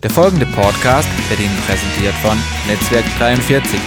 Der folgende Podcast wird Ihnen präsentiert von Netzwerk 43.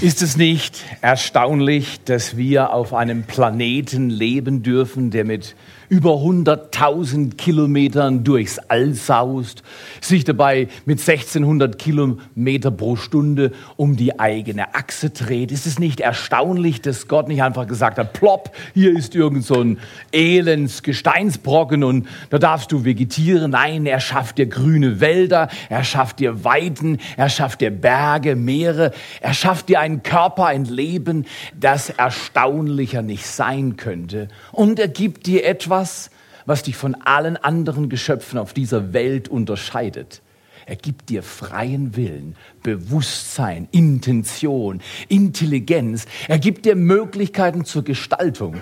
Ist es nicht erstaunlich, dass wir auf einem Planeten leben dürfen, der mit über 100.000 Kilometern durchs All saust, sich dabei mit 1600 Kilometer pro Stunde um die eigene Achse dreht. Ist es nicht erstaunlich, dass Gott nicht einfach gesagt hat, plopp, hier ist irgend so ein elends Gesteinsbrocken und da darfst du vegetieren. Nein, er schafft dir grüne Wälder, er schafft dir Weiden, er schafft dir Berge, Meere, er schafft dir einen Körper, ein Leben, das erstaunlicher nicht sein könnte. Und er gibt dir etwas, etwas, was dich von allen anderen Geschöpfen auf dieser Welt unterscheidet. Er gibt dir freien Willen, Bewusstsein, Intention, Intelligenz. Er gibt dir Möglichkeiten zur Gestaltung.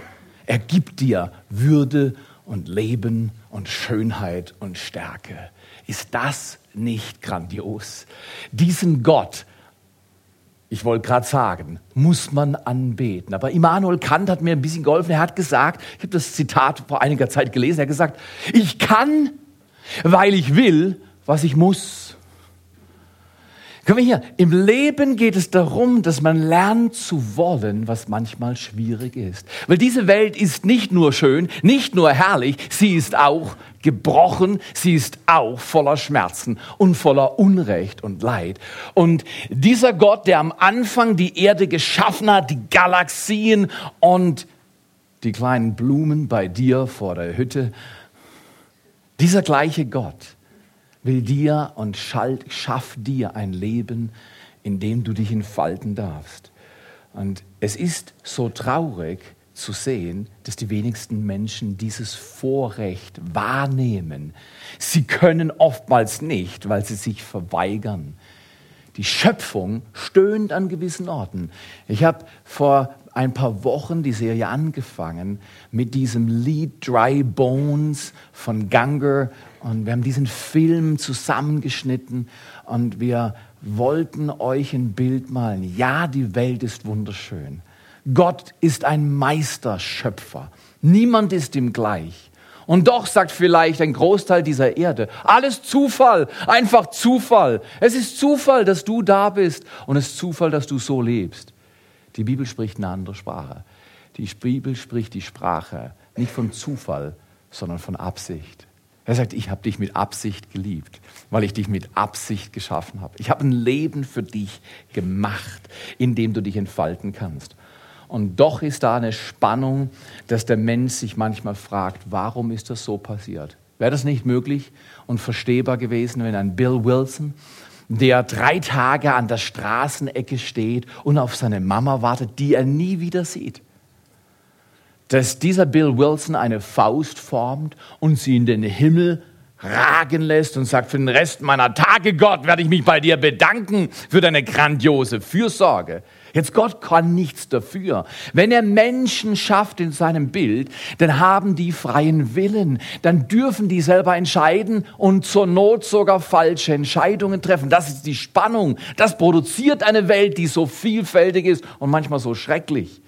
Er gibt dir Würde und Leben und Schönheit und Stärke. Ist das nicht grandios? Diesen Gott ich wollte gerade sagen, muss man anbeten. Aber Immanuel Kant hat mir ein bisschen geholfen. Er hat gesagt, ich habe das Zitat vor einiger Zeit gelesen, er hat gesagt, ich kann, weil ich will, was ich muss. Wir hier, im Leben geht es darum, dass man lernt zu wollen, was manchmal schwierig ist. Weil diese Welt ist nicht nur schön, nicht nur herrlich, sie ist auch gebrochen, sie ist auch voller Schmerzen und voller Unrecht und Leid. Und dieser Gott, der am Anfang die Erde geschaffen hat, die Galaxien und die kleinen Blumen bei dir vor der Hütte, dieser gleiche Gott, will dir und schafft dir ein Leben, in dem du dich entfalten darfst. Und es ist so traurig zu sehen, dass die wenigsten Menschen dieses Vorrecht wahrnehmen. Sie können oftmals nicht, weil sie sich verweigern. Die Schöpfung stöhnt an gewissen Orten. Ich habe vor ein paar Wochen die Serie angefangen mit diesem Lied Dry Bones von Ganger und wir haben diesen Film zusammengeschnitten und wir wollten euch ein Bild malen. Ja, die Welt ist wunderschön. Gott ist ein Meisterschöpfer. Niemand ist ihm gleich. Und doch sagt vielleicht ein Großteil dieser Erde, alles Zufall, einfach Zufall. Es ist Zufall, dass du da bist und es ist Zufall, dass du so lebst. Die Bibel spricht eine andere Sprache. Die Bibel spricht die Sprache nicht von Zufall, sondern von Absicht. Er sagt, ich habe dich mit Absicht geliebt, weil ich dich mit Absicht geschaffen habe. Ich habe ein Leben für dich gemacht, in dem du dich entfalten kannst. Und doch ist da eine Spannung, dass der Mensch sich manchmal fragt, warum ist das so passiert? Wäre das nicht möglich und verstehbar gewesen, wenn ein Bill Wilson der drei Tage an der Straßenecke steht und auf seine Mama wartet, die er nie wieder sieht. Dass dieser Bill Wilson eine Faust formt und sie in den Himmel ragen lässt und sagt, für den Rest meiner Tage, Gott, werde ich mich bei dir bedanken für deine grandiose Fürsorge. Jetzt Gott kann nichts dafür. Wenn er Menschen schafft in seinem Bild, dann haben die freien Willen. Dann dürfen die selber entscheiden und zur Not sogar falsche Entscheidungen treffen. Das ist die Spannung. Das produziert eine Welt, die so vielfältig ist und manchmal so schrecklich.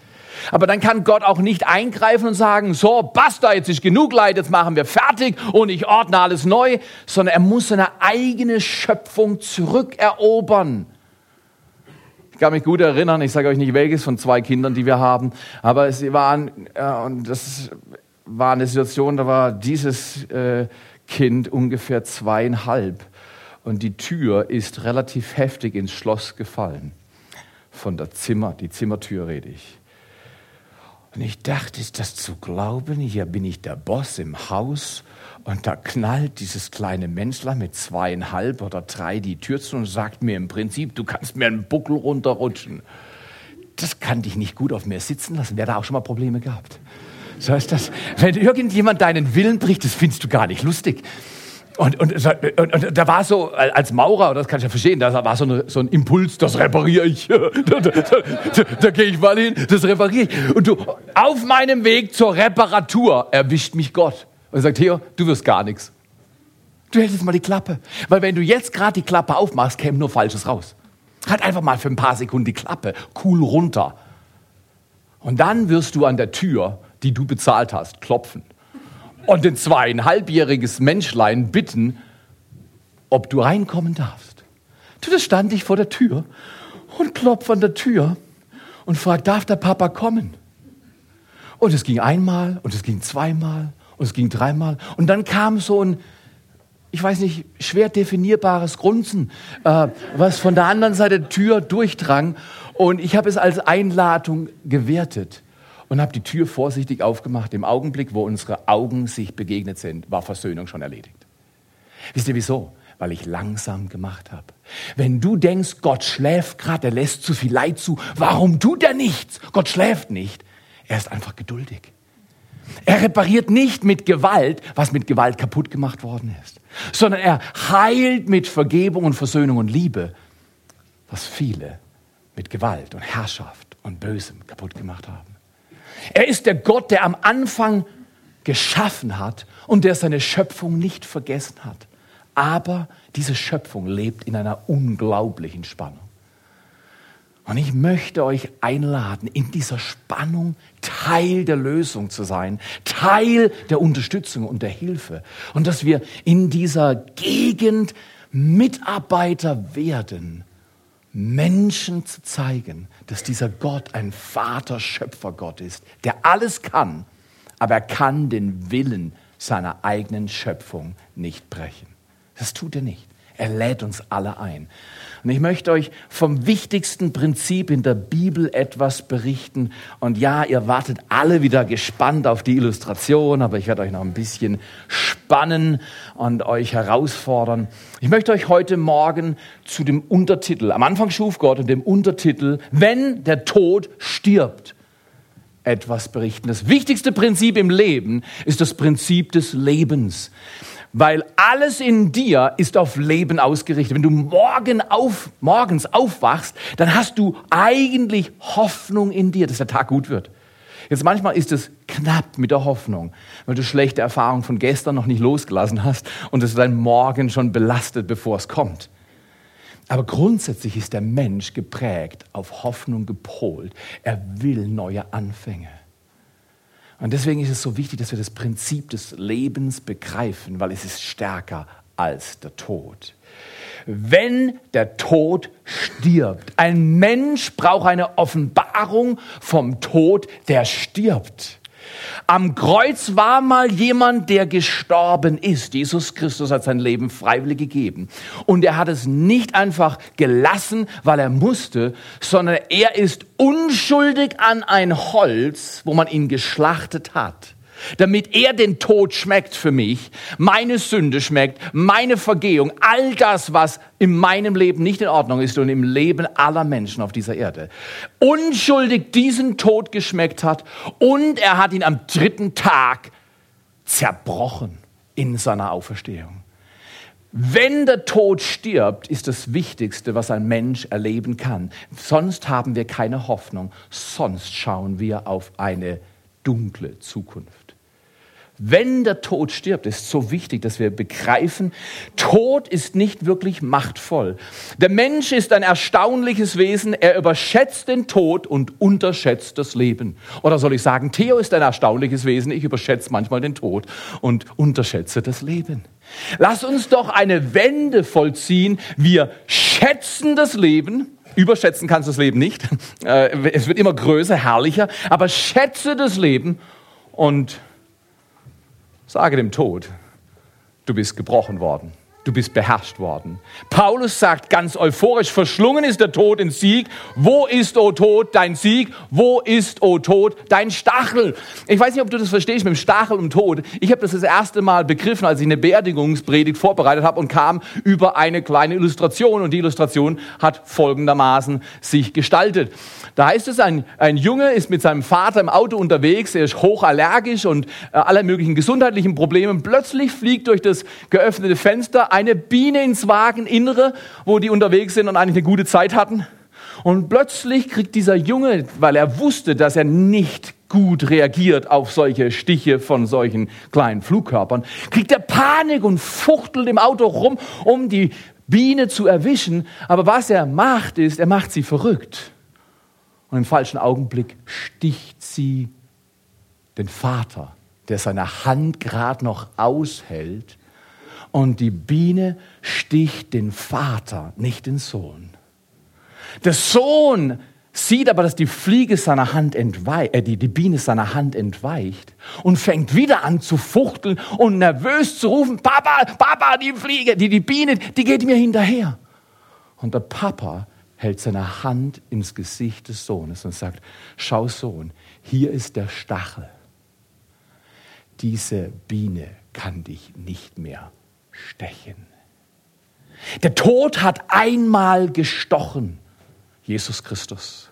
Aber dann kann Gott auch nicht eingreifen und sagen, so, basta, jetzt ist genug Leid, jetzt machen wir fertig und ich ordne alles neu, sondern er muss seine eigene Schöpfung zurückerobern kann mich gut erinnern, ich sage euch nicht welches von zwei Kindern, die wir haben, aber sie waren, äh, und das war eine Situation, da war dieses äh, Kind ungefähr zweieinhalb und die Tür ist relativ heftig ins Schloss gefallen. Von der Zimmer, die Zimmertür rede ich. Und ich dachte, ist das zu glauben? Hier bin ich der Boss im Haus und da knallt dieses kleine Menschler mit zweieinhalb oder drei die Tür zu und sagt mir im Prinzip, du kannst mir einen Buckel runterrutschen. Das kann dich nicht gut auf mir sitzen lassen. Wer da auch schon mal Probleme gehabt? So ist das. Wenn irgendjemand deinen Willen bricht, das findest du gar nicht lustig. Und, und, und, und, da war so, als Maurer, das kann ich ja verstehen, da war so, eine, so ein Impuls, das repariere ich. da, da, da, da gehe ich mal hin, das repariere ich. Und du, auf meinem Weg zur Reparatur erwischt mich Gott. Und sagt, Theo, du wirst gar nichts. Du hältst jetzt mal die Klappe. Weil wenn du jetzt gerade die Klappe aufmachst, käme nur Falsches raus. Halt einfach mal für ein paar Sekunden die Klappe cool runter. Und dann wirst du an der Tür, die du bezahlt hast, klopfen. Und ein zweieinhalbjähriges Menschlein bitten, ob du reinkommen darfst. Du, da stand ich vor der Tür und klopf an der Tür und frag, darf der Papa kommen? Und es ging einmal und es ging zweimal und es ging dreimal. Und dann kam so ein, ich weiß nicht, schwer definierbares Grunzen, äh, was von der anderen Seite der Tür durchdrang. Und ich habe es als Einladung gewertet und habe die Tür vorsichtig aufgemacht. Im Augenblick, wo unsere Augen sich begegnet sind, war Versöhnung schon erledigt. Wisst ihr wieso? Weil ich langsam gemacht habe. Wenn du denkst, Gott schläft gerade, er lässt zu viel Leid zu, warum tut er nichts? Gott schläft nicht. Er ist einfach geduldig. Er repariert nicht mit Gewalt, was mit Gewalt kaputt gemacht worden ist, sondern er heilt mit Vergebung und Versöhnung und Liebe, was viele mit Gewalt und Herrschaft und Bösem kaputt gemacht haben. Er ist der Gott, der am Anfang geschaffen hat und der seine Schöpfung nicht vergessen hat. Aber diese Schöpfung lebt in einer unglaublichen Spannung. Und ich möchte euch einladen, in dieser Spannung Teil der Lösung zu sein, Teil der Unterstützung und der Hilfe. Und dass wir in dieser Gegend Mitarbeiter werden, Menschen zu zeigen, dass dieser Gott ein Vater-Schöpfer-Gott ist, der alles kann, aber er kann den Willen seiner eigenen Schöpfung nicht brechen. Das tut er nicht. Er lädt uns alle ein. Und ich möchte euch vom wichtigsten Prinzip in der Bibel etwas berichten. Und ja, ihr wartet alle wieder gespannt auf die Illustration, aber ich werde euch noch ein bisschen spannen und euch herausfordern. Ich möchte euch heute Morgen zu dem Untertitel, am Anfang schuf Gott und dem Untertitel, wenn der Tod stirbt, etwas berichten. Das wichtigste Prinzip im Leben ist das Prinzip des Lebens weil alles in dir ist auf Leben ausgerichtet. Wenn du morgen auf, morgens aufwachst, dann hast du eigentlich Hoffnung in dir, dass der Tag gut wird. Jetzt manchmal ist es knapp mit der Hoffnung, weil du schlechte Erfahrungen von gestern noch nicht losgelassen hast und es dein Morgen schon belastet, bevor es kommt. Aber grundsätzlich ist der Mensch geprägt, auf Hoffnung gepolt. Er will neue Anfänge. Und deswegen ist es so wichtig, dass wir das Prinzip des Lebens begreifen, weil es ist stärker als der Tod. Wenn der Tod stirbt, ein Mensch braucht eine Offenbarung vom Tod, der stirbt. Am Kreuz war mal jemand, der gestorben ist. Jesus Christus hat sein Leben freiwillig gegeben. Und er hat es nicht einfach gelassen, weil er musste, sondern er ist unschuldig an ein Holz, wo man ihn geschlachtet hat damit er den Tod schmeckt für mich, meine Sünde schmeckt, meine Vergehung, all das, was in meinem Leben nicht in Ordnung ist und im Leben aller Menschen auf dieser Erde. Unschuldig diesen Tod geschmeckt hat und er hat ihn am dritten Tag zerbrochen in seiner Auferstehung. Wenn der Tod stirbt, ist das Wichtigste, was ein Mensch erleben kann. Sonst haben wir keine Hoffnung, sonst schauen wir auf eine dunkle Zukunft. Wenn der Tod stirbt, ist so wichtig, dass wir begreifen, Tod ist nicht wirklich machtvoll. Der Mensch ist ein erstaunliches Wesen. Er überschätzt den Tod und unterschätzt das Leben. Oder soll ich sagen, Theo ist ein erstaunliches Wesen. Ich überschätze manchmal den Tod und unterschätze das Leben. Lass uns doch eine Wende vollziehen. Wir schätzen das Leben. Überschätzen kannst du das Leben nicht. Äh, es wird immer größer, herrlicher. Aber schätze das Leben und Sage dem Tod, du bist gebrochen worden. Du bist beherrscht worden. Paulus sagt ganz euphorisch, verschlungen ist der Tod in Sieg. Wo ist, o Tod, dein Sieg? Wo ist, o Tod, dein Stachel? Ich weiß nicht, ob du das verstehst mit dem Stachel und Tod. Ich habe das das erste Mal begriffen, als ich eine Beerdigungspredigt vorbereitet habe und kam über eine kleine Illustration. Und die Illustration hat folgendermaßen sich gestaltet. Da heißt es, ein, ein Junge ist mit seinem Vater im Auto unterwegs, er ist hochallergisch und äh, aller möglichen gesundheitlichen Probleme. Plötzlich fliegt durch das geöffnete Fenster eine Biene ins Wageninnere, wo die unterwegs sind und eigentlich eine gute Zeit hatten. Und plötzlich kriegt dieser Junge, weil er wusste, dass er nicht gut reagiert auf solche Stiche von solchen kleinen Flugkörpern, kriegt er Panik und fuchtelt im Auto rum, um die Biene zu erwischen. Aber was er macht, ist, er macht sie verrückt. Und im falschen Augenblick sticht sie den Vater, der seine Hand gerade noch aushält, Und die Biene sticht den Vater, nicht den Sohn. Der Sohn sieht aber, dass die Fliege seiner Hand entweicht, äh, die, die Biene seiner Hand entweicht und fängt wieder an zu fuchteln und nervös zu rufen, Papa, Papa, die Fliege, die, die Biene, die geht mir hinterher. Und der Papa hält seine Hand ins Gesicht des Sohnes und sagt, schau Sohn, hier ist der Stachel. Diese Biene kann dich nicht mehr stechen. Der Tod hat einmal gestochen Jesus Christus.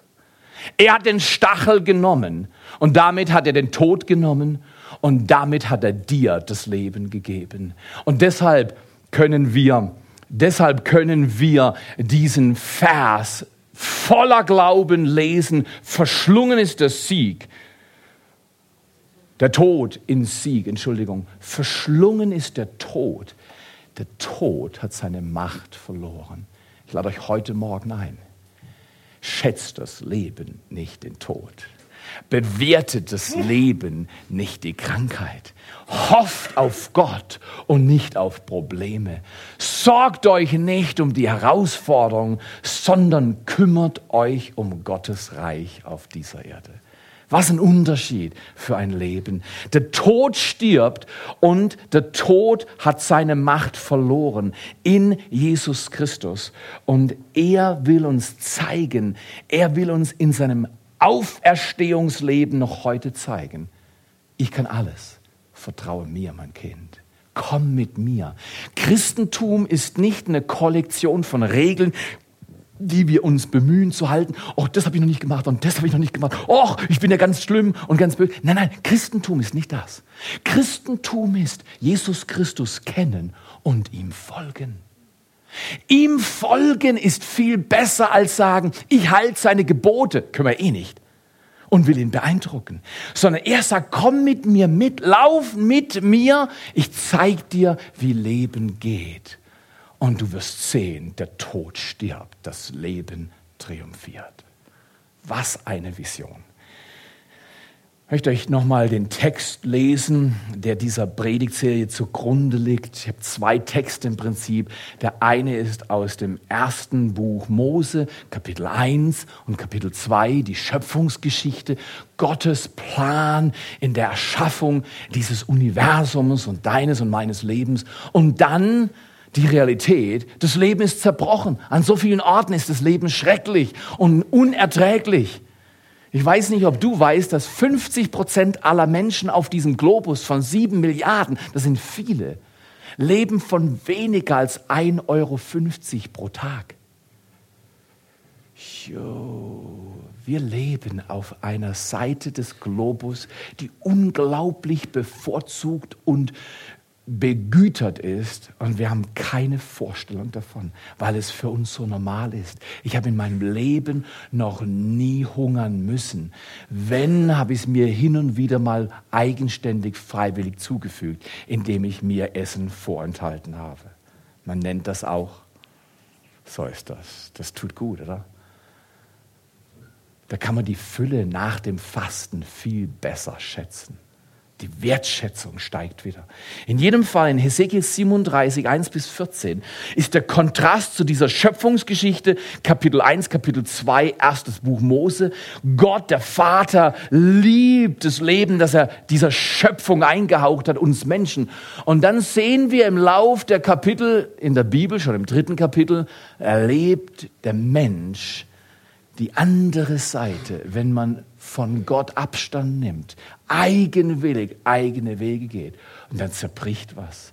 Er hat den Stachel genommen und damit hat er den Tod genommen und damit hat er dir das Leben gegeben. Und deshalb können wir, deshalb können wir diesen Vers voller Glauben lesen. Verschlungen ist der Sieg. Der Tod in Sieg, Entschuldigung. Verschlungen ist der Tod. Der Tod hat seine Macht verloren. Ich lade euch heute Morgen ein schätzt das Leben, nicht den Tod. Bewertet das Leben, nicht die Krankheit. Hofft auf Gott und nicht auf Probleme. Sorgt euch nicht um die Herausforderung, sondern kümmert euch um Gottes Reich auf dieser Erde. Was ein Unterschied für ein Leben. Der Tod stirbt und der Tod hat seine Macht verloren in Jesus Christus. Und er will uns zeigen, er will uns in seinem Auferstehungsleben noch heute zeigen. Ich kann alles. Vertraue mir, mein Kind. Komm mit mir. Christentum ist nicht eine Kollektion von Regeln, die wir uns bemühen zu halten. Oh, das habe ich noch nicht gemacht und das habe ich noch nicht gemacht. Oh, ich bin ja ganz schlimm und ganz böse. Nein, nein, Christentum ist nicht das. Christentum ist Jesus Christus kennen und ihm folgen. Ihm folgen ist viel besser als sagen, ich halte seine Gebote, können wir eh nicht und will ihn beeindrucken, sondern er sagt, komm mit mir mit, lauf mit mir, ich zeig dir, wie Leben geht und du wirst sehen, der Tod stirbt, das Leben triumphiert. Was eine Vision. Ich möchte euch nochmal den Text lesen, der dieser Predigtserie zugrunde liegt. Ich habe zwei Texte im Prinzip. Der eine ist aus dem ersten Buch Mose, Kapitel 1 und Kapitel 2, die Schöpfungsgeschichte, Gottes Plan in der Erschaffung dieses Universums und deines und meines Lebens. Und dann die Realität. Das Leben ist zerbrochen. An so vielen Orten ist das Leben schrecklich und unerträglich. Ich weiß nicht, ob du weißt, dass 50 Prozent aller Menschen auf diesem Globus von sieben Milliarden, das sind viele, leben von weniger als 1,50 Euro pro Tag. Jo, wir leben auf einer Seite des Globus, die unglaublich bevorzugt und begütert ist und wir haben keine Vorstellung davon, weil es für uns so normal ist. Ich habe in meinem Leben noch nie hungern müssen. Wenn, habe ich es mir hin und wieder mal eigenständig freiwillig zugefügt, indem ich mir Essen vorenthalten habe. Man nennt das auch, so ist das. Das tut gut, oder? Da kann man die Fülle nach dem Fasten viel besser schätzen. Die Wertschätzung steigt wieder. In jedem Fall in Hesekiel 37, 1 bis 14 ist der Kontrast zu dieser Schöpfungsgeschichte, Kapitel 1, Kapitel 2, erstes Buch Mose. Gott, der Vater, liebt das Leben, das er dieser Schöpfung eingehaucht hat, uns Menschen. Und dann sehen wir im Lauf der Kapitel in der Bibel, schon im dritten Kapitel, erlebt der Mensch die andere Seite, wenn man von Gott Abstand nimmt, eigenwillig eigene Wege geht und dann zerbricht was.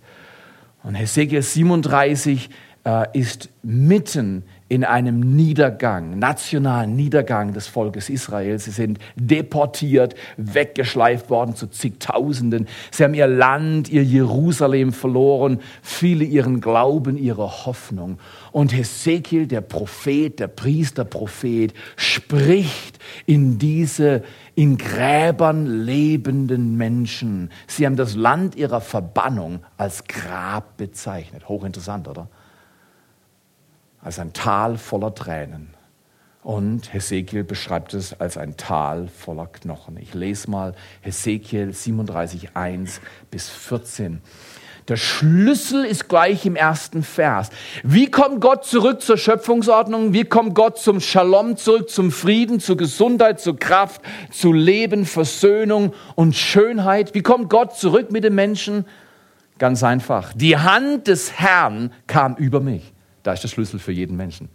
Und Hesekiel 37 äh, ist mitten in einem Niedergang, nationalen Niedergang des Volkes Israel. Sie sind deportiert, weggeschleift worden zu zigtausenden. Sie haben ihr Land, ihr Jerusalem verloren, viele ihren Glauben, ihre Hoffnung. Und Hesekiel, der Prophet, der Priesterprophet, spricht in diese in Gräbern lebenden Menschen. Sie haben das Land ihrer Verbannung als Grab bezeichnet. Hochinteressant, oder? als ein Tal voller Tränen. Und Hesekiel beschreibt es als ein Tal voller Knochen. Ich lese mal Hesekiel 37, 1 bis 14. Der Schlüssel ist gleich im ersten Vers. Wie kommt Gott zurück zur Schöpfungsordnung? Wie kommt Gott zum Shalom zurück, zum Frieden, zur Gesundheit, zur Kraft, zu Leben, Versöhnung und Schönheit? Wie kommt Gott zurück mit den Menschen? Ganz einfach. Die Hand des Herrn kam über mich. Da ist der Schlüssel für jeden Menschen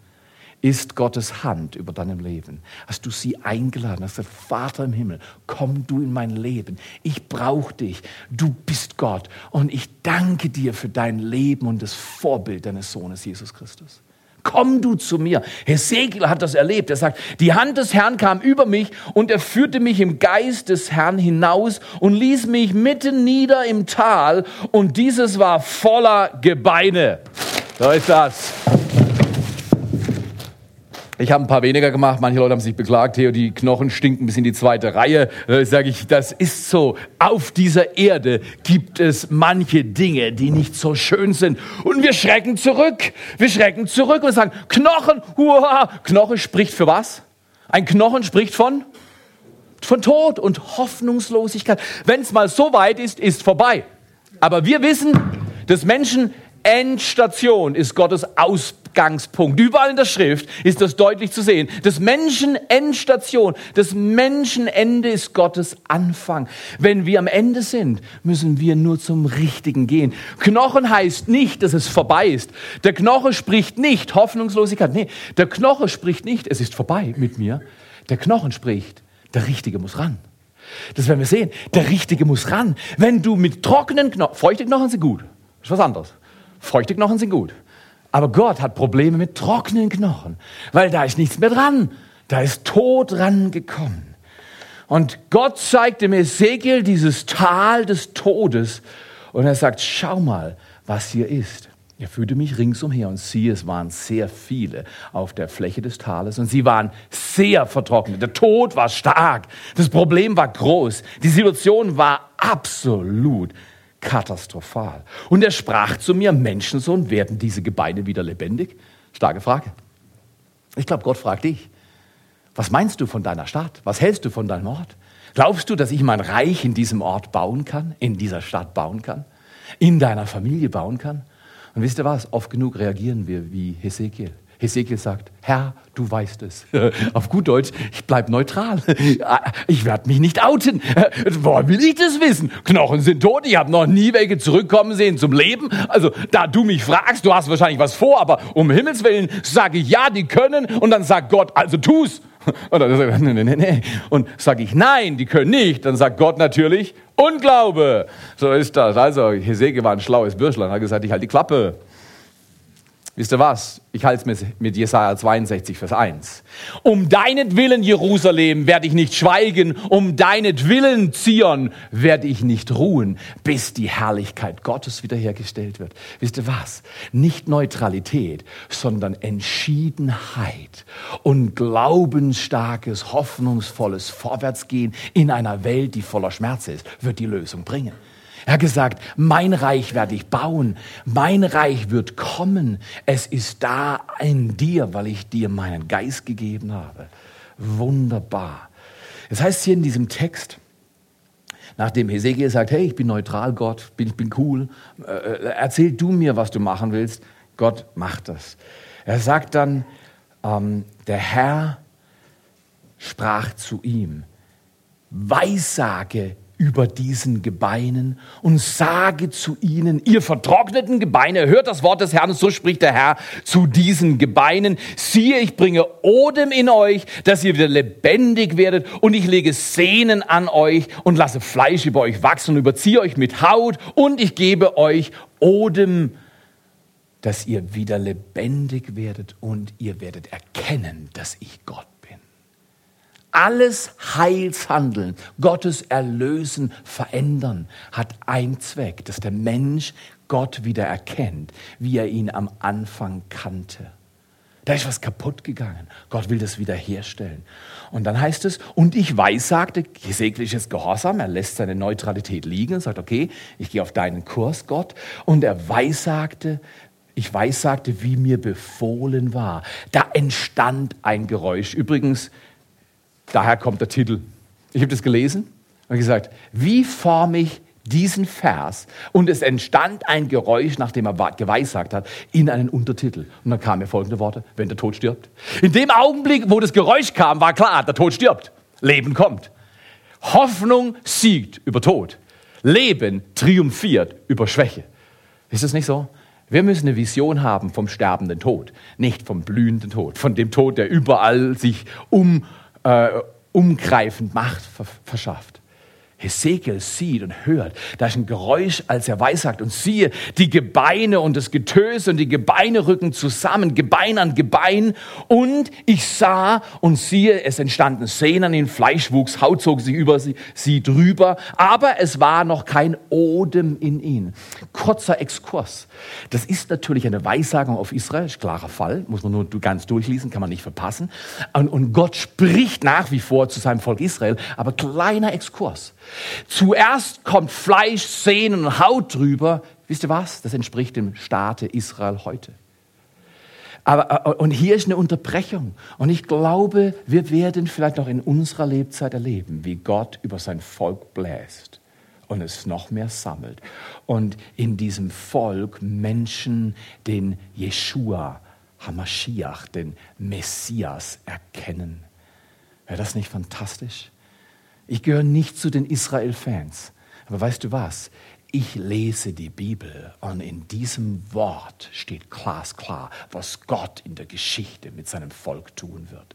ist Gottes Hand über deinem Leben. Hast du sie eingeladen, hast gesagt, Vater im Himmel, komm du in mein Leben. Ich brauche dich. Du bist Gott. Und ich danke dir für dein Leben und das Vorbild deines Sohnes Jesus Christus. Komm du zu mir. Hesekiel hat das erlebt. Er sagt, die Hand des Herrn kam über mich und er führte mich im Geist des Herrn hinaus und ließ mich mitten nieder im Tal und dieses war voller Gebeine. So ist das. Ich habe ein paar weniger gemacht. Manche Leute haben sich beklagt, Theo, die Knochen stinken bis in die zweite Reihe. Äh, Sage ich, das ist so. Auf dieser Erde gibt es manche Dinge, die nicht so schön sind. Und wir schrecken zurück. Wir schrecken zurück und sagen, Knochen, hurra. Knochen spricht für was? Ein Knochen spricht von? Von Tod und Hoffnungslosigkeit. Wenn es mal so weit ist, ist vorbei. Aber wir wissen, dass Menschen Endstation ist Gottes Ausgangspunkt. Überall in der Schrift ist das deutlich zu sehen. Das Menschen Endstation, das Menschenende ist Gottes Anfang. Wenn wir am Ende sind, müssen wir nur zum Richtigen gehen. Knochen heißt nicht, dass es vorbei ist. Der Knoche spricht nicht Hoffnungslosigkeit. Nee, der Knoche spricht nicht, es ist vorbei mit mir. Der Knochen spricht, der Richtige muss ran. Das werden wir sehen. Der Richtige muss ran. Wenn du mit trockenen Knochen, feuchte Knochen sind gut. Das ist was anderes. Feuchte Knochen sind gut. Aber Gott hat Probleme mit trockenen Knochen, weil da ist nichts mehr dran. Da ist Tod rangekommen. Und Gott zeigte mir Ezekiel dieses Tal des Todes und er sagt, schau mal, was hier ist. Er führte mich ringsumher und siehe, es waren sehr viele auf der Fläche des Tales und sie waren sehr vertrocknet. Der Tod war stark. Das Problem war groß. Die Situation war absolut katastrophal. Und er sprach zu mir, Menschensohn, werden diese Gebeine wieder lebendig? Starke Frage. Ich glaube, Gott fragt dich, was meinst du von deiner Stadt? Was hältst du von deinem Ort? Glaubst du, dass ich mein Reich in diesem Ort bauen kann, in dieser Stadt bauen kann, in deiner Familie bauen kann? Und wisst ihr was? Oft genug reagieren wir wie Hesekiel. Hesekiel sagt, Herr, du weißt es. Auf gut Deutsch, ich bleib neutral. Ich werde mich nicht outen. Woher will ich das wissen? Knochen sind tot, ich habe noch nie welche zurückkommen sehen zum Leben. Also, da du mich fragst, du hast wahrscheinlich was vor, aber um Himmels Willen sage ich, ja, die können. Und dann sagt Gott, also tu's. Und dann sagt er, nee, nee, nee. Und sage ich, nein, die können nicht. Dann sagt Gott natürlich, Unglaube. So ist das. Also, Hesekiel war ein schlaues Bürschlein, hat gesagt, ich halte die Klappe. Wisst ihr was? Ich halte es mit Jesaja 62, Vers 1. Um deinetwillen, Jerusalem, werde ich nicht schweigen. Um deinetwillen, Zion, werde ich nicht ruhen, bis die Herrlichkeit Gottes wiederhergestellt wird. Wisst ihr was? Nicht Neutralität, sondern Entschiedenheit und glaubensstarkes, hoffnungsvolles Vorwärtsgehen in einer Welt, die voller Schmerz ist, wird die Lösung bringen. Er hat gesagt, mein Reich werde ich bauen, mein Reich wird kommen, es ist da in dir, weil ich dir meinen Geist gegeben habe. Wunderbar. Das heißt hier in diesem Text, nachdem Hesekiel sagt, hey, ich bin neutral, Gott, bin, ich bin cool, äh, äh, erzähl du mir, was du machen willst. Gott macht das. Er sagt dann, ähm, der Herr sprach zu ihm, Weissage über diesen Gebeinen und sage zu ihnen, ihr vertrockneten Gebeine, hört das Wort des Herrn, so spricht der Herr zu diesen Gebeinen, siehe, ich bringe Odem in euch, dass ihr wieder lebendig werdet und ich lege Sehnen an euch und lasse Fleisch über euch wachsen und überziehe euch mit Haut und ich gebe euch Odem, dass ihr wieder lebendig werdet und ihr werdet erkennen, dass ich Gott alles Heilshandeln, Gottes Erlösen, Verändern hat einen Zweck, dass der Mensch Gott wieder erkennt, wie er ihn am Anfang kannte. Da ist was kaputt gegangen. Gott will das wiederherstellen. Und dann heißt es, und ich weissagte, gesegliches Gehorsam, er lässt seine Neutralität liegen und sagt, okay, ich gehe auf deinen Kurs, Gott. Und er weissagte, ich weissagte, wie mir befohlen war. Da entstand ein Geräusch. Übrigens, Daher kommt der Titel. Ich habe das gelesen und gesagt, wie forme ich diesen Vers und es entstand ein Geräusch, nachdem er geweissagt hat, in einen Untertitel. Und dann kamen mir folgende Worte, wenn der Tod stirbt. In dem Augenblick, wo das Geräusch kam, war klar, der Tod stirbt. Leben kommt. Hoffnung siegt über Tod. Leben triumphiert über Schwäche. Ist es nicht so? Wir müssen eine Vision haben vom sterbenden Tod, nicht vom blühenden Tod, von dem Tod, der überall sich um, äh, umgreifend Macht verschafft. Hesekiel sieht und hört, da ist ein Geräusch, als er weissagt. Und siehe, die Gebeine und das Getöse und die Gebeine rücken zusammen, Gebein an Gebein. Und ich sah und siehe, es entstanden Sehnen in Fleischwuchs, Haut zog sich über sie, sie drüber, aber es war noch kein Odem in ihnen. Kurzer Exkurs. Das ist natürlich eine Weissagung auf Israel, klarer Fall, muss man nur ganz durchlesen, kann man nicht verpassen. Und Gott spricht nach wie vor zu seinem Volk Israel, aber kleiner Exkurs. Zuerst kommt Fleisch, Sehnen und Haut drüber. Wisst ihr was? Das entspricht dem Staate Israel heute. Aber, äh, und hier ist eine Unterbrechung. Und ich glaube, wir werden vielleicht noch in unserer Lebzeit erleben, wie Gott über sein Volk bläst und es noch mehr sammelt. Und in diesem Volk Menschen den Jeshua, Hamashiach, den Messias erkennen. Wäre das nicht fantastisch? Ich gehöre nicht zu den Israel-Fans. Aber weißt du was? Ich lese die Bibel und in diesem Wort steht glasklar, was Gott in der Geschichte mit seinem Volk tun wird.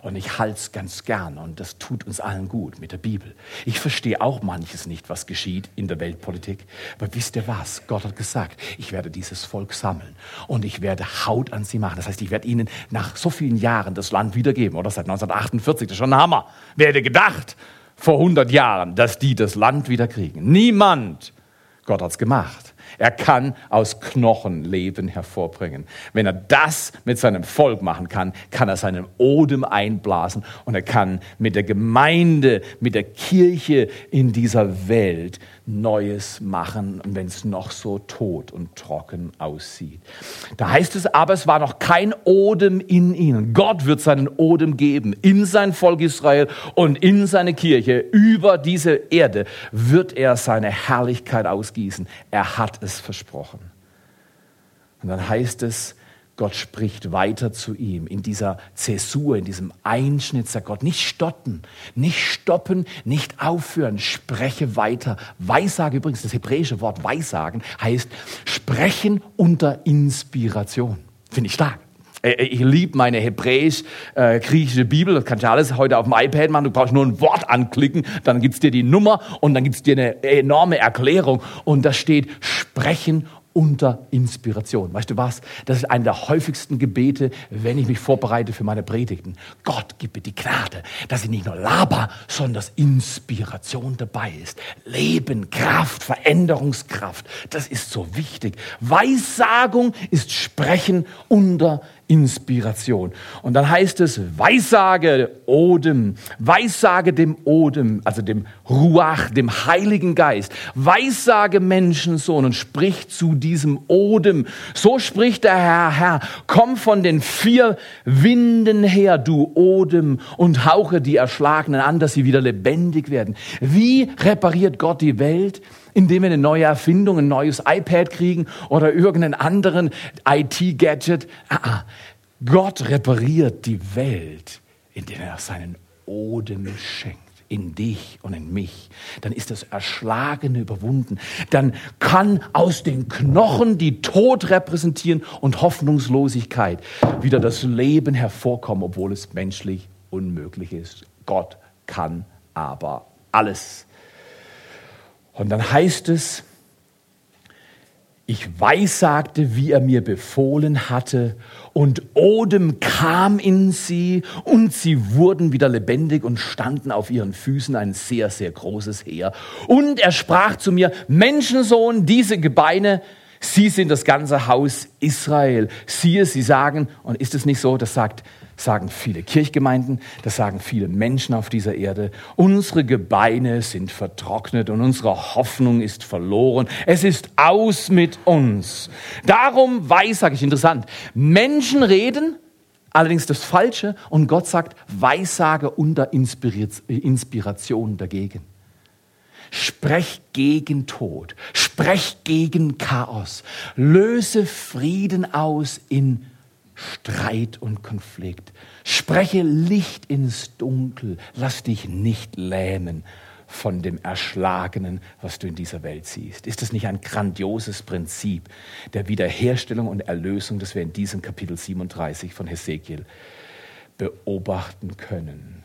Und ich halte es ganz gern und das tut uns allen gut mit der Bibel. Ich verstehe auch manches nicht, was geschieht in der Weltpolitik. Aber wisst ihr was? Gott hat gesagt, ich werde dieses Volk sammeln und ich werde Haut an sie machen. Das heißt, ich werde ihnen nach so vielen Jahren das Land wiedergeben. Oder seit 1948, das ist schon ein Hammer. Wer hätte gedacht? Vor 100 Jahren, dass die das Land wieder kriegen. Niemand. Gott hat's gemacht. Er kann aus Knochen Leben hervorbringen. Wenn er das mit seinem Volk machen kann, kann er seinen Odem einblasen und er kann mit der Gemeinde, mit der Kirche in dieser Welt Neues machen, wenn es noch so tot und trocken aussieht. Da heißt es aber, es war noch kein Odem in ihnen. Gott wird seinen Odem geben in sein Volk Israel und in seine Kirche. Über diese Erde wird er seine Herrlichkeit ausgießen. Er hat es versprochen. Und dann heißt es, Gott spricht weiter zu ihm in dieser Zäsur, in diesem Einschnitt, sagt Gott, nicht stoppen, nicht stoppen, nicht aufhören, spreche weiter. Weissage übrigens, das hebräische Wort Weissagen heißt sprechen unter Inspiration. Finde ich stark. Äh, äh, ich liebe meine hebräisch-griechische Bibel. Das kannst du alles heute auf dem iPad machen. Du brauchst nur ein Wort anklicken, dann gibt's dir die Nummer und dann gibt's dir eine enorme Erklärung. Und da steht Sprechen unter Inspiration. Weißt du was? Das ist eine der häufigsten Gebete, wenn ich mich vorbereite für meine Predigten. Gott, gib mir die Gnade, dass ich nicht nur laber, sondern dass Inspiration dabei ist. Leben, Kraft, Veränderungskraft. Das ist so wichtig. Weissagung ist Sprechen unter Inspiration. Und dann heißt es, Weissage Odem, Weissage dem Odem, also dem Ruach, dem Heiligen Geist. Weissage Menschensohn und sprich zu diesem Odem. So spricht der Herr, Herr, komm von den vier Winden her, du Odem, und hauche die Erschlagenen an, dass sie wieder lebendig werden. Wie repariert Gott die Welt? Indem wir eine neue Erfindung, ein neues iPad kriegen oder irgendeinen anderen IT-Gadget. Ah, ah. Gott repariert die Welt, indem er seinen Odem schenkt in dich und in mich, dann ist das Erschlagene überwunden. Dann kann aus den Knochen, die Tod repräsentieren und Hoffnungslosigkeit, wieder das Leben hervorkommen, obwohl es menschlich unmöglich ist. Gott kann aber alles. Und dann heißt es, ich weissagte, wie er mir befohlen hatte, und Odem kam in sie, und sie wurden wieder lebendig und standen auf ihren Füßen ein sehr, sehr großes Heer. Und er sprach zu mir, Menschensohn, diese Gebeine, sie sind das ganze Haus Israel. Siehe, sie sagen, und ist es nicht so, das sagt sagen viele Kirchgemeinden, das sagen viele Menschen auf dieser Erde. Unsere Gebeine sind vertrocknet und unsere Hoffnung ist verloren. Es ist aus mit uns. Darum weiß, sage ich interessant, Menschen reden, allerdings das Falsche und Gott sagt Weissage unter Inspiration dagegen. Sprech gegen Tod. Sprech gegen Chaos. Löse Frieden aus in Streit und Konflikt. Spreche Licht ins Dunkel. Lass dich nicht lähmen von dem Erschlagenen, was du in dieser Welt siehst. Ist das nicht ein grandioses Prinzip der Wiederherstellung und Erlösung, das wir in diesem Kapitel 37 von Hesekiel beobachten können?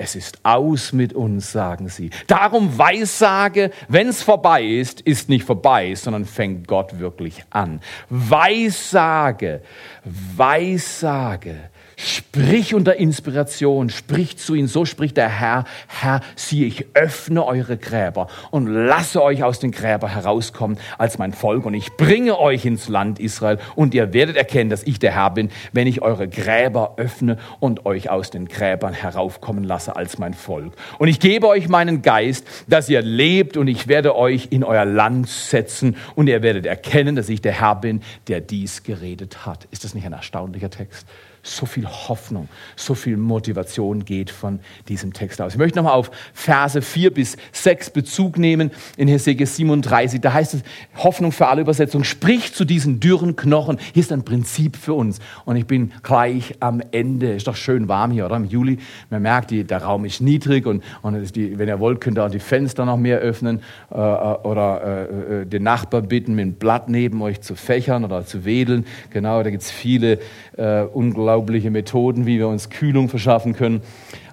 Es ist aus mit uns, sagen sie. Darum Weissage, wenn es vorbei ist, ist nicht vorbei, sondern fängt Gott wirklich an. Weissage, Weissage Sprich unter Inspiration, sprich zu ihnen, so spricht der Herr, Herr, siehe, ich öffne eure Gräber und lasse euch aus den Gräbern herauskommen als mein Volk und ich bringe euch ins Land Israel und ihr werdet erkennen, dass ich der Herr bin, wenn ich eure Gräber öffne und euch aus den Gräbern heraufkommen lasse als mein Volk. Und ich gebe euch meinen Geist, dass ihr lebt und ich werde euch in euer Land setzen und ihr werdet erkennen, dass ich der Herr bin, der dies geredet hat. Ist das nicht ein erstaunlicher Text? So viel Hoffnung, so viel Motivation geht von diesem Text aus. Ich möchte nochmal auf Verse 4 bis 6 Bezug nehmen in Hesekiel 37. Da heißt es, Hoffnung für alle Übersetzungen, sprich zu diesen dürren Knochen. Hier ist ein Prinzip für uns. Und ich bin gleich am Ende. Ist doch schön warm hier, oder? Im Juli. Man merkt, die, der Raum ist niedrig und, und die, wenn ihr wollt, könnt ihr auch die Fenster noch mehr öffnen äh, oder äh, äh, den Nachbar bitten, mit einem Blatt neben euch zu fächern oder zu wedeln. Genau, da gibt es viele äh, unglaubliche Methoden, wie wir uns Kühlung verschaffen können.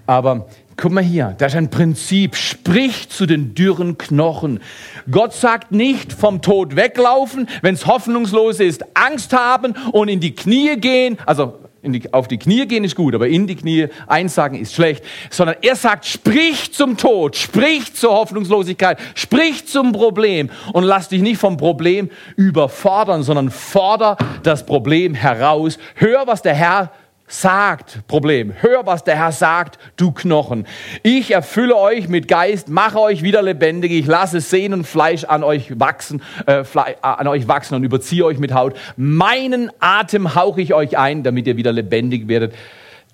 Aber guck mal hier, da ist ein Prinzip. Sprich zu den dürren Knochen. Gott sagt nicht vom Tod weglaufen, wenn es hoffnungslos ist, Angst haben und in die Knie gehen. Also die, auf die Knie gehen ist gut, aber in die Knie einsagen ist schlecht, sondern er sagt, sprich zum Tod, sprich zur Hoffnungslosigkeit, sprich zum Problem und lass dich nicht vom Problem überfordern, sondern forder das Problem heraus. Hör, was der Herr sagt, Problem. Hör, was der Herr sagt, du Knochen. Ich erfülle euch mit Geist, mache euch wieder lebendig, ich lasse Sehnen und Fleisch an euch wachsen, äh, an euch wachsen und überziehe euch mit Haut. Meinen Atem hauche ich euch ein, damit ihr wieder lebendig werdet.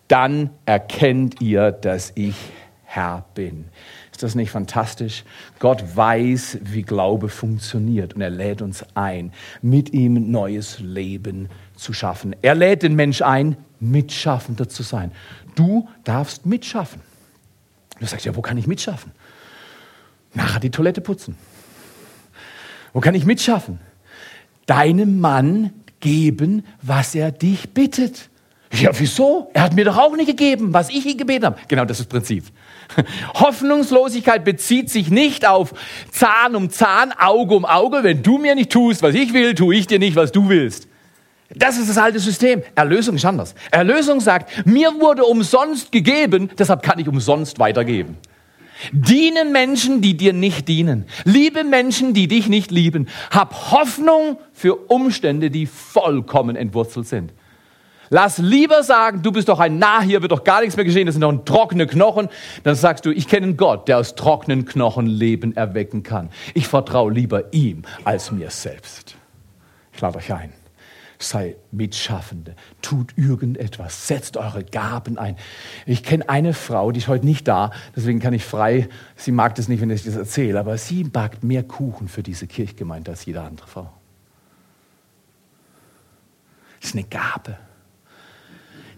Dann erkennt ihr, dass ich Herr bin. Ist das nicht fantastisch? Gott weiß, wie Glaube funktioniert und er lädt uns ein, mit ihm neues Leben zu schaffen. Er lädt den Mensch ein, Mitschaffender zu sein. Du darfst mitschaffen. Du sagst, ja, wo kann ich mitschaffen? Nachher die Toilette putzen. Wo kann ich mitschaffen? Deinem Mann geben, was er dich bittet. Ja, wieso? Er hat mir doch auch nicht gegeben, was ich ihm gebeten habe. Genau, das ist das Prinzip. Hoffnungslosigkeit bezieht sich nicht auf Zahn um Zahn, Auge um Auge. Wenn du mir nicht tust, was ich will, tue ich dir nicht, was du willst. Das ist das alte System. Erlösung ist anders. Erlösung sagt, mir wurde umsonst gegeben, deshalb kann ich umsonst weitergeben. Diene Menschen, die dir nicht dienen. Liebe Menschen, die dich nicht lieben. Hab Hoffnung für Umstände, die vollkommen entwurzelt sind. Lass lieber sagen, du bist doch ein Narr, hier wird doch gar nichts mehr geschehen, das sind doch trockene Knochen. Dann sagst du, ich kenne einen Gott, der aus trockenen Knochen Leben erwecken kann. Ich vertraue lieber ihm als mir selbst. Ich lade euch ein sei Mitschaffende, tut irgendetwas, setzt eure Gaben ein. Ich kenne eine Frau, die ist heute nicht da, deswegen kann ich frei, sie mag das nicht, wenn ich das erzähle, aber sie backt mehr Kuchen für diese Kirchgemeinde als jede andere Frau. Das ist eine Gabe.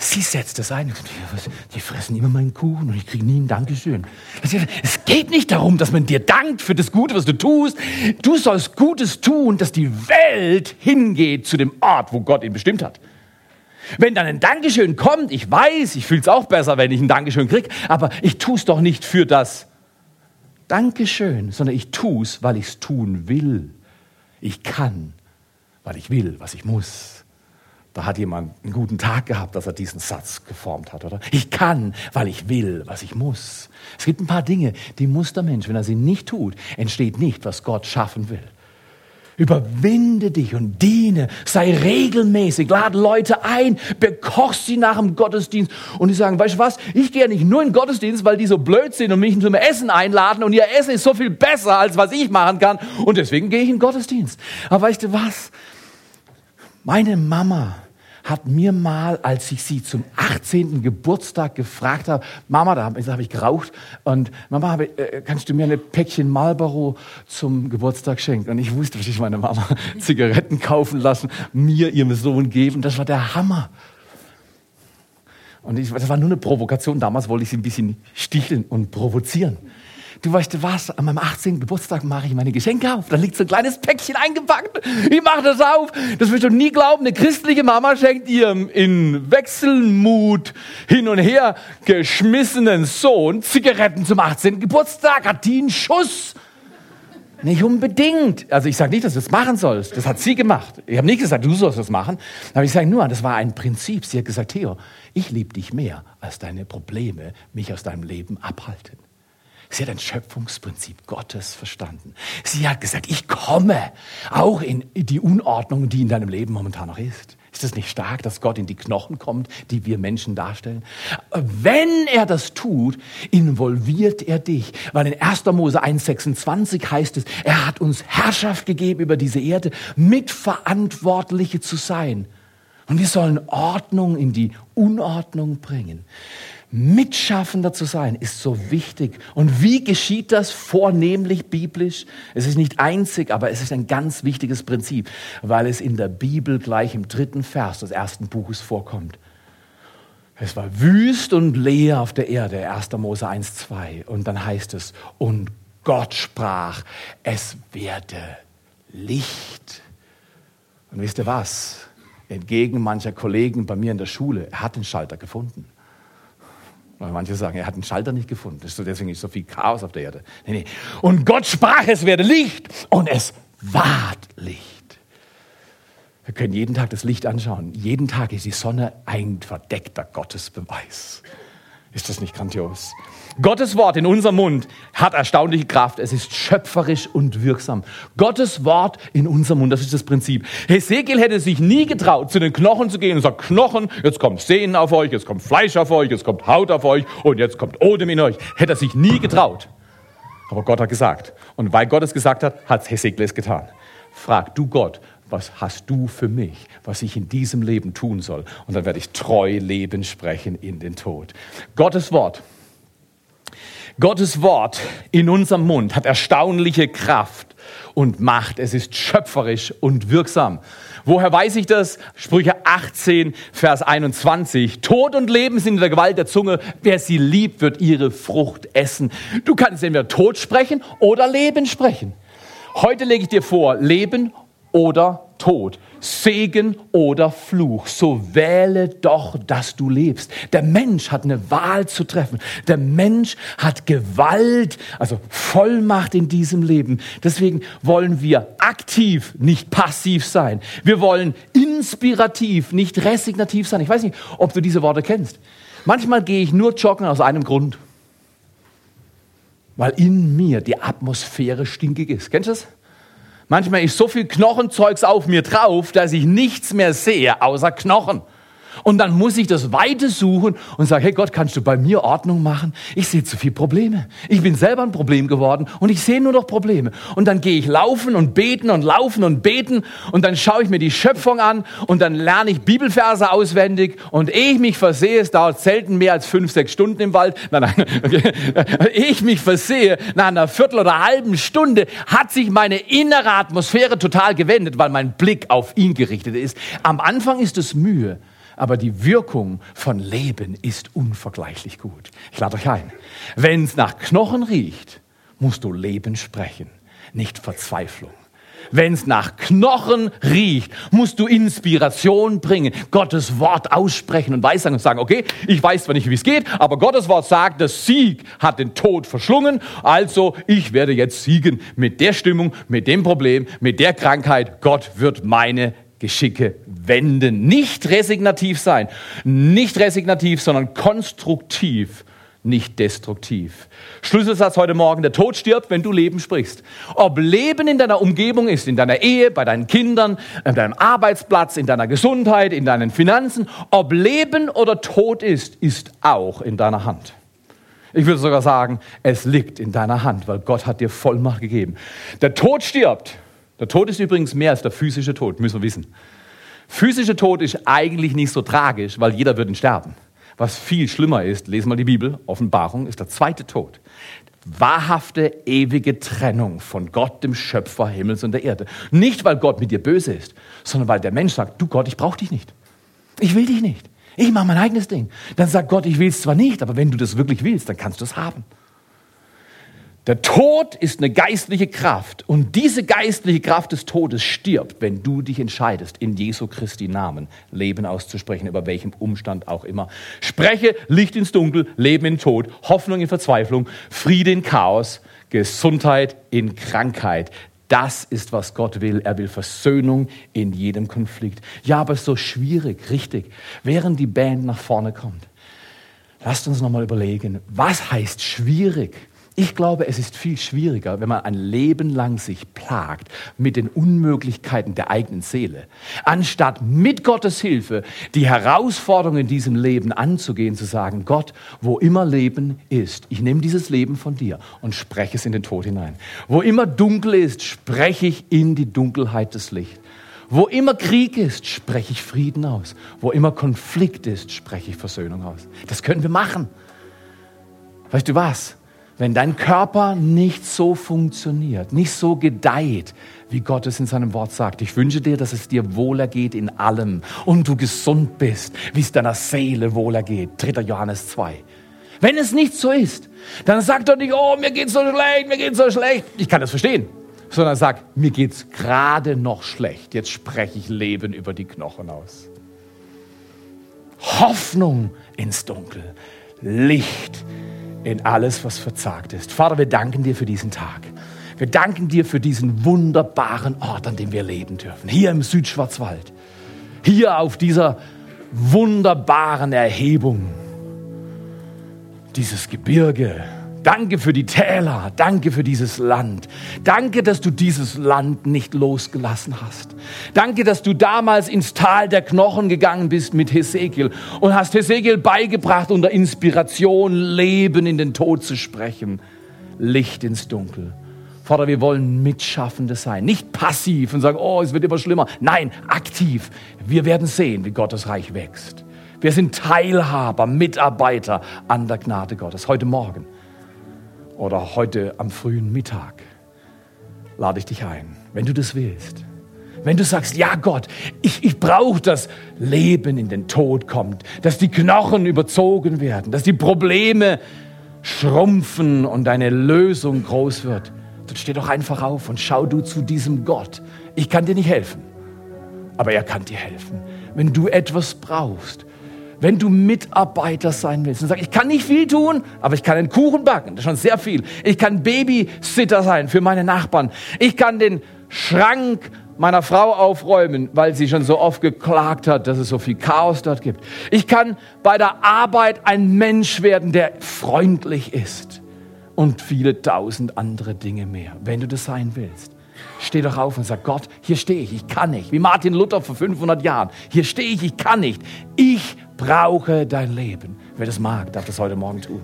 Sie setzt das ein. Die fressen immer meinen Kuchen und ich kriege nie ein Dankeschön. Es geht nicht darum, dass man dir dankt für das Gute, was du tust. Du sollst Gutes tun, dass die Welt hingeht zu dem Ort, wo Gott ihn bestimmt hat. Wenn dann ein Dankeschön kommt, ich weiß, ich fühle es auch besser, wenn ich ein Dankeschön kriege, aber ich tue es doch nicht für das Dankeschön, sondern ich tue es, weil ich es tun will. Ich kann, weil ich will, was ich muss. Da hat jemand einen guten Tag gehabt, dass er diesen Satz geformt hat, oder? Ich kann, weil ich will, was ich muss. Es gibt ein paar Dinge, die muss der Mensch, wenn er sie nicht tut, entsteht nicht, was Gott schaffen will. Überwinde dich und diene, sei regelmäßig, lade Leute ein, bekoch sie nach dem Gottesdienst und die sagen, weißt du was, ich gehe ja nicht nur in den Gottesdienst, weil die so blöd sind und mich zum Essen einladen und ihr Essen ist so viel besser, als was ich machen kann und deswegen gehe ich in den Gottesdienst. Aber weißt du was? Meine Mama hat mir mal, als ich sie zum 18. Geburtstag gefragt habe, Mama, da habe hab ich geraucht und Mama, äh, kannst du mir eine Päckchen Marlboro zum Geburtstag schenken? Und ich wusste, was ich meine Mama Zigaretten kaufen lassen, mir, ihrem Sohn geben. Das war der Hammer. Und ich, das war nur eine Provokation. Damals wollte ich sie ein bisschen sticheln und provozieren du weißt was, an meinem 18. Geburtstag mache ich meine Geschenke auf. Da liegt so ein kleines Päckchen eingepackt. Ich mache das auf. Das wirst du nie glauben. Eine christliche Mama schenkt ihrem in Wechselmut hin und her geschmissenen Sohn Zigaretten zum 18. Geburtstag. Hat die einen Schuss? Nicht unbedingt. Also ich sage nicht, dass du das machen sollst. Das hat sie gemacht. Ich habe nicht gesagt, du sollst das machen. Aber ich sage nur, das war ein Prinzip. Sie hat gesagt, Theo, ich liebe dich mehr, als deine Probleme mich aus deinem Leben abhalten. Sie hat ein Schöpfungsprinzip Gottes verstanden. Sie hat gesagt, ich komme auch in die Unordnung, die in deinem Leben momentan noch ist. Ist es nicht stark, dass Gott in die Knochen kommt, die wir Menschen darstellen? Wenn er das tut, involviert er dich. Weil in 1. Mose 1,26 heißt es, er hat uns Herrschaft gegeben über diese Erde, Mitverantwortliche zu sein. Und wir sollen Ordnung in die Unordnung bringen. Mitschaffender zu sein ist so wichtig. Und wie geschieht das vornehmlich biblisch? Es ist nicht einzig, aber es ist ein ganz wichtiges Prinzip, weil es in der Bibel gleich im dritten Vers des ersten Buches vorkommt. Es war wüst und leer auf der Erde, 1. Mose 1, 2. Und dann heißt es, und Gott sprach, es werde Licht. Und wisst ihr was? Entgegen mancher Kollegen bei mir in der Schule, er hat den Schalter gefunden. Weil manche sagen, er hat einen Schalter nicht gefunden. Deswegen ist so viel Chaos auf der Erde. Nee, nee. Und Gott sprach, es werde Licht. Und es ward Licht. Wir können jeden Tag das Licht anschauen. Jeden Tag ist die Sonne ein verdeckter Gottesbeweis. Ist das nicht grandios? Gottes Wort in unserem Mund hat erstaunliche Kraft. Es ist schöpferisch und wirksam. Gottes Wort in unserem Mund, das ist das Prinzip. Hesekiel hätte sich nie getraut, zu den Knochen zu gehen und sagt, Knochen, jetzt kommt Sehnen auf euch, jetzt kommt Fleisch auf euch, jetzt kommt Haut auf euch und jetzt kommt Odem in euch. Hätte er sich nie getraut. Aber Gott hat gesagt. Und weil Gott es gesagt hat, hat Hesekiel es getan. Frag du Gott, was hast du für mich, was ich in diesem Leben tun soll? Und dann werde ich treu Leben sprechen in den Tod. Gottes Wort Gottes Wort in unserem Mund hat erstaunliche Kraft und Macht. Es ist schöpferisch und wirksam. Woher weiß ich das? Sprüche 18, Vers 21. Tod und Leben sind in der Gewalt der Zunge. Wer sie liebt, wird ihre Frucht essen. Du kannst entweder Tod sprechen oder Leben sprechen. Heute lege ich dir vor, Leben oder Tod, Segen oder Fluch. So wähle doch, dass du lebst. Der Mensch hat eine Wahl zu treffen. Der Mensch hat Gewalt, also Vollmacht in diesem Leben. Deswegen wollen wir aktiv, nicht passiv sein. Wir wollen inspirativ, nicht resignativ sein. Ich weiß nicht, ob du diese Worte kennst. Manchmal gehe ich nur joggen aus einem Grund. Weil in mir die Atmosphäre stinkig ist. Kennst du das? Manchmal ist so viel Knochenzeugs auf mir drauf, dass ich nichts mehr sehe außer Knochen. Und dann muss ich das Weite suchen und sage, hey Gott, kannst du bei mir Ordnung machen? Ich sehe zu viele Probleme. Ich bin selber ein Problem geworden und ich sehe nur noch Probleme. Und dann gehe ich laufen und beten und laufen und beten und dann schaue ich mir die Schöpfung an und dann lerne ich Bibelverse auswendig und ehe ich mich versehe, es dauert selten mehr als fünf, sechs Stunden im Wald, nein, nein, okay. ehe ich mich versehe, nach einer Viertel oder halben Stunde hat sich meine innere Atmosphäre total gewendet, weil mein Blick auf ihn gerichtet ist. Am Anfang ist es Mühe aber die Wirkung von Leben ist unvergleichlich gut. Ich lade euch ein. Wenn es nach Knochen riecht, musst du Leben sprechen, nicht Verzweiflung. Wenn es nach Knochen riecht, musst du Inspiration bringen, Gottes Wort aussprechen und weissagen und sagen, okay, ich weiß zwar nicht, wie es geht, aber Gottes Wort sagt, der Sieg hat den Tod verschlungen, also ich werde jetzt siegen mit der Stimmung, mit dem Problem, mit der Krankheit. Gott wird meine Geschicke wenden. Nicht resignativ sein. Nicht resignativ, sondern konstruktiv, nicht destruktiv. Schlüsselsatz heute Morgen, der Tod stirbt, wenn du Leben sprichst. Ob Leben in deiner Umgebung ist, in deiner Ehe, bei deinen Kindern, an deinem Arbeitsplatz, in deiner Gesundheit, in deinen Finanzen, ob Leben oder Tod ist, ist auch in deiner Hand. Ich würde sogar sagen, es liegt in deiner Hand, weil Gott hat dir Vollmacht gegeben. Der Tod stirbt, der Tod ist übrigens mehr als der physische Tod, müssen wir wissen. Physischer Tod ist eigentlich nicht so tragisch, weil jeder würde sterben. Was viel schlimmer ist, lesen wir die Bibel, Offenbarung, ist der zweite Tod. Wahrhafte, ewige Trennung von Gott, dem Schöpfer Himmels und der Erde. Nicht, weil Gott mit dir böse ist, sondern weil der Mensch sagt, du Gott, ich brauche dich nicht. Ich will dich nicht. Ich mache mein eigenes Ding. Dann sagt Gott, ich will es zwar nicht, aber wenn du das wirklich willst, dann kannst du es haben. Der Tod ist eine geistliche Kraft und diese geistliche Kraft des Todes stirbt, wenn du dich entscheidest, in Jesu Christi Namen Leben auszusprechen, über welchem Umstand auch immer. Spreche Licht ins Dunkel, Leben in Tod, Hoffnung in Verzweiflung, Friede in Chaos, Gesundheit in Krankheit. Das ist, was Gott will. Er will Versöhnung in jedem Konflikt. Ja, aber es ist so schwierig, richtig. Während die Band nach vorne kommt, lasst uns nochmal überlegen, was heißt schwierig? Ich glaube, es ist viel schwieriger, wenn man ein Leben lang sich plagt mit den Unmöglichkeiten der eigenen Seele, anstatt mit Gottes Hilfe die Herausforderungen in diesem Leben anzugehen, zu sagen, Gott, wo immer Leben ist, ich nehme dieses Leben von dir und spreche es in den Tod hinein. Wo immer dunkel ist, spreche ich in die Dunkelheit des Lichts. Wo immer Krieg ist, spreche ich Frieden aus. Wo immer Konflikt ist, spreche ich Versöhnung aus. Das können wir machen. Weißt du was? Wenn dein Körper nicht so funktioniert, nicht so gedeiht, wie Gott es in seinem Wort sagt. Ich wünsche dir, dass es dir wohler geht in allem und du gesund bist, wie es deiner Seele wohler geht. 3. Johannes 2. Wenn es nicht so ist, dann sag doch nicht, oh, mir geht's so schlecht, mir geht's so schlecht. Ich kann das verstehen. Sondern sag, mir geht's gerade noch schlecht. Jetzt spreche ich Leben über die Knochen aus. Hoffnung ins Dunkel. Licht in alles, was verzagt ist. Vater, wir danken dir für diesen Tag. Wir danken dir für diesen wunderbaren Ort, an dem wir leben dürfen. Hier im Südschwarzwald. Hier auf dieser wunderbaren Erhebung. Dieses Gebirge, Danke für die Täler, danke für dieses Land. Danke, dass du dieses Land nicht losgelassen hast. Danke, dass du damals ins Tal der Knochen gegangen bist mit Hesekiel und hast Hesekiel beigebracht, unter Inspiration Leben in den Tod zu sprechen, Licht ins Dunkel. Vater, wir wollen Mitschaffende sein, nicht passiv und sagen, oh, es wird immer schlimmer. Nein, aktiv. Wir werden sehen, wie Gottes Reich wächst. Wir sind Teilhaber, Mitarbeiter an der Gnade Gottes. Heute Morgen oder heute am frühen Mittag lade ich dich ein, wenn du das willst. Wenn du sagst, ja Gott, ich, ich brauche, dass Leben in den Tod kommt, dass die Knochen überzogen werden, dass die Probleme schrumpfen und deine Lösung groß wird, dann steh doch einfach auf und schau du zu diesem Gott. Ich kann dir nicht helfen, aber er kann dir helfen. Wenn du etwas brauchst, wenn du Mitarbeiter sein willst und sagst, ich kann nicht viel tun, aber ich kann einen Kuchen backen, das ist schon sehr viel. Ich kann Babysitter sein für meine Nachbarn. Ich kann den Schrank meiner Frau aufräumen, weil sie schon so oft geklagt hat, dass es so viel Chaos dort gibt. Ich kann bei der Arbeit ein Mensch werden, der freundlich ist und viele tausend andere Dinge mehr, wenn du das sein willst. Steh doch auf und sag, Gott, hier stehe ich, ich kann nicht. Wie Martin Luther vor 500 Jahren. Hier stehe ich, ich kann nicht. Ich brauche dein Leben. Wer das mag, darf das heute Morgen tun.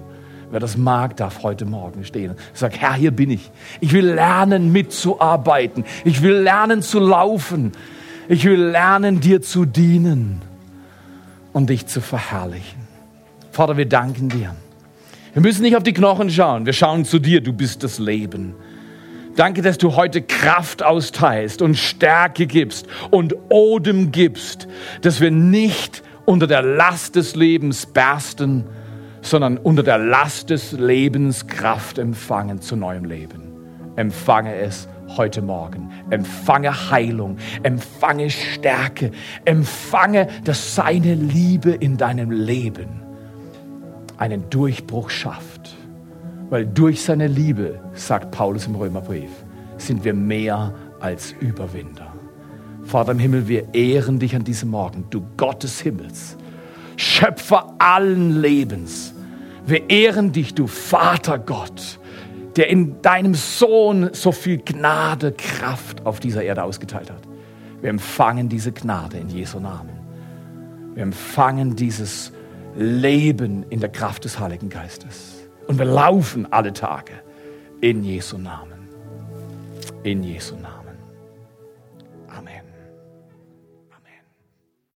Wer das mag, darf heute Morgen stehen. Sag, Herr, hier bin ich. Ich will lernen, mitzuarbeiten. Ich will lernen zu laufen. Ich will lernen, dir zu dienen und dich zu verherrlichen. Vater, wir danken dir. Wir müssen nicht auf die Knochen schauen. Wir schauen zu dir. Du bist das Leben. Danke, dass du heute Kraft austeilst und Stärke gibst und Odem gibst, dass wir nicht unter der Last des Lebens bersten, sondern unter der Last des Lebens Kraft empfangen zu neuem Leben. Empfange es heute Morgen. Empfange Heilung, empfange Stärke, empfange, dass seine Liebe in deinem Leben einen Durchbruch schafft. Weil durch seine Liebe, sagt Paulus im Römerbrief, sind wir mehr als Überwinder. Vater im Himmel, wir ehren dich an diesem Morgen, du Gott des Himmels, Schöpfer allen Lebens. Wir ehren dich, du Vater Gott, der in deinem Sohn so viel Gnade, Kraft auf dieser Erde ausgeteilt hat. Wir empfangen diese Gnade in Jesu Namen. Wir empfangen dieses Leben in der Kraft des Heiligen Geistes. Und wir laufen alle Tage in Jesu Namen. In Jesu Namen.